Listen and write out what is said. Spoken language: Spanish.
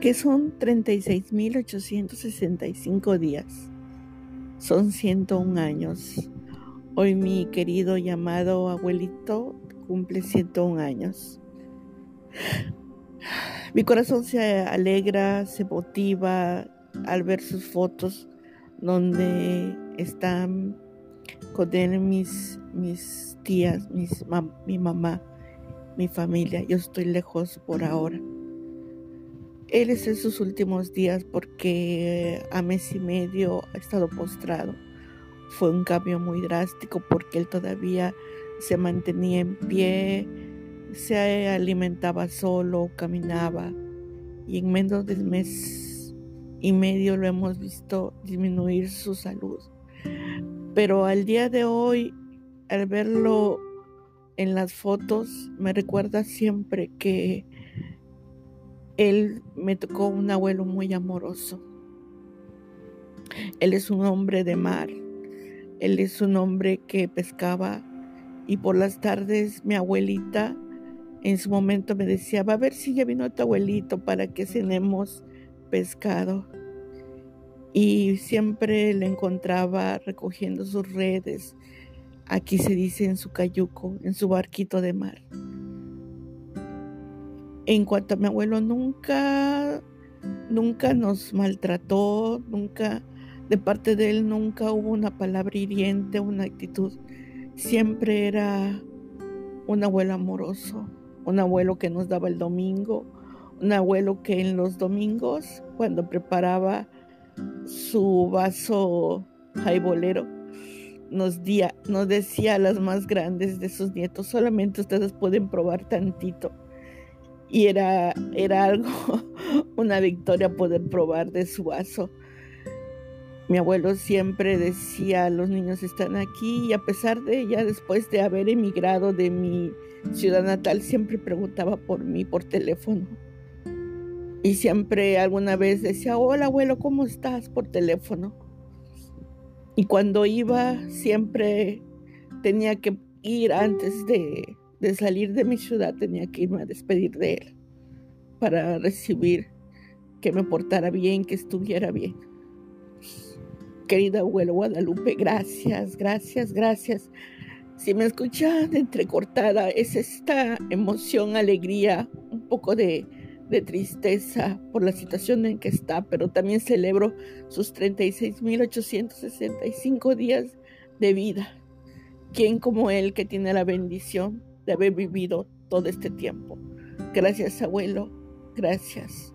que son 36.865 días. Son 101 años. Hoy mi querido llamado abuelito cumple 101 años. Mi corazón se alegra, se motiva al ver sus fotos donde están con él mis, mis tías, mis, mi mamá, mi familia. Yo estoy lejos por ahora. Él es en sus últimos días porque a mes y medio ha estado postrado. Fue un cambio muy drástico porque él todavía se mantenía en pie, se alimentaba solo, caminaba y en menos de mes y medio lo hemos visto disminuir su salud. Pero al día de hoy, al verlo en las fotos, me recuerda siempre que él me tocó un abuelo muy amoroso. Él es un hombre de mar. Él es un hombre que pescaba y por las tardes mi abuelita en su momento me decía, va a ver si ya vino tu abuelito para que cenemos pescado y siempre le encontraba recogiendo sus redes, aquí se dice en su cayuco, en su barquito de mar. En cuanto a mi abuelo, nunca, nunca nos maltrató, nunca, de parte de él nunca hubo una palabra hiriente, una actitud. Siempre era un abuelo amoroso, un abuelo que nos daba el domingo, un abuelo que en los domingos, cuando preparaba su vaso jaibolero, nos, nos decía a las más grandes de sus nietos, solamente ustedes pueden probar tantito. Y era, era algo, una victoria poder probar de su vaso. Mi abuelo siempre decía, los niños están aquí y a pesar de ella, después de haber emigrado de mi ciudad natal, siempre preguntaba por mí por teléfono. Y siempre alguna vez decía, hola abuelo, ¿cómo estás? por teléfono. Y cuando iba, siempre tenía que ir antes de, de salir de mi ciudad, tenía que irme a despedir de él para recibir que me portara bien, que estuviera bien. Querida abuelo Guadalupe, gracias, gracias, gracias. Si me escuchan entrecortada, es esta emoción, alegría, un poco de, de tristeza por la situación en que está, pero también celebro sus 36.865 días de vida. ¿Quién como él que tiene la bendición de haber vivido todo este tiempo? Gracias, abuelo. Gracias.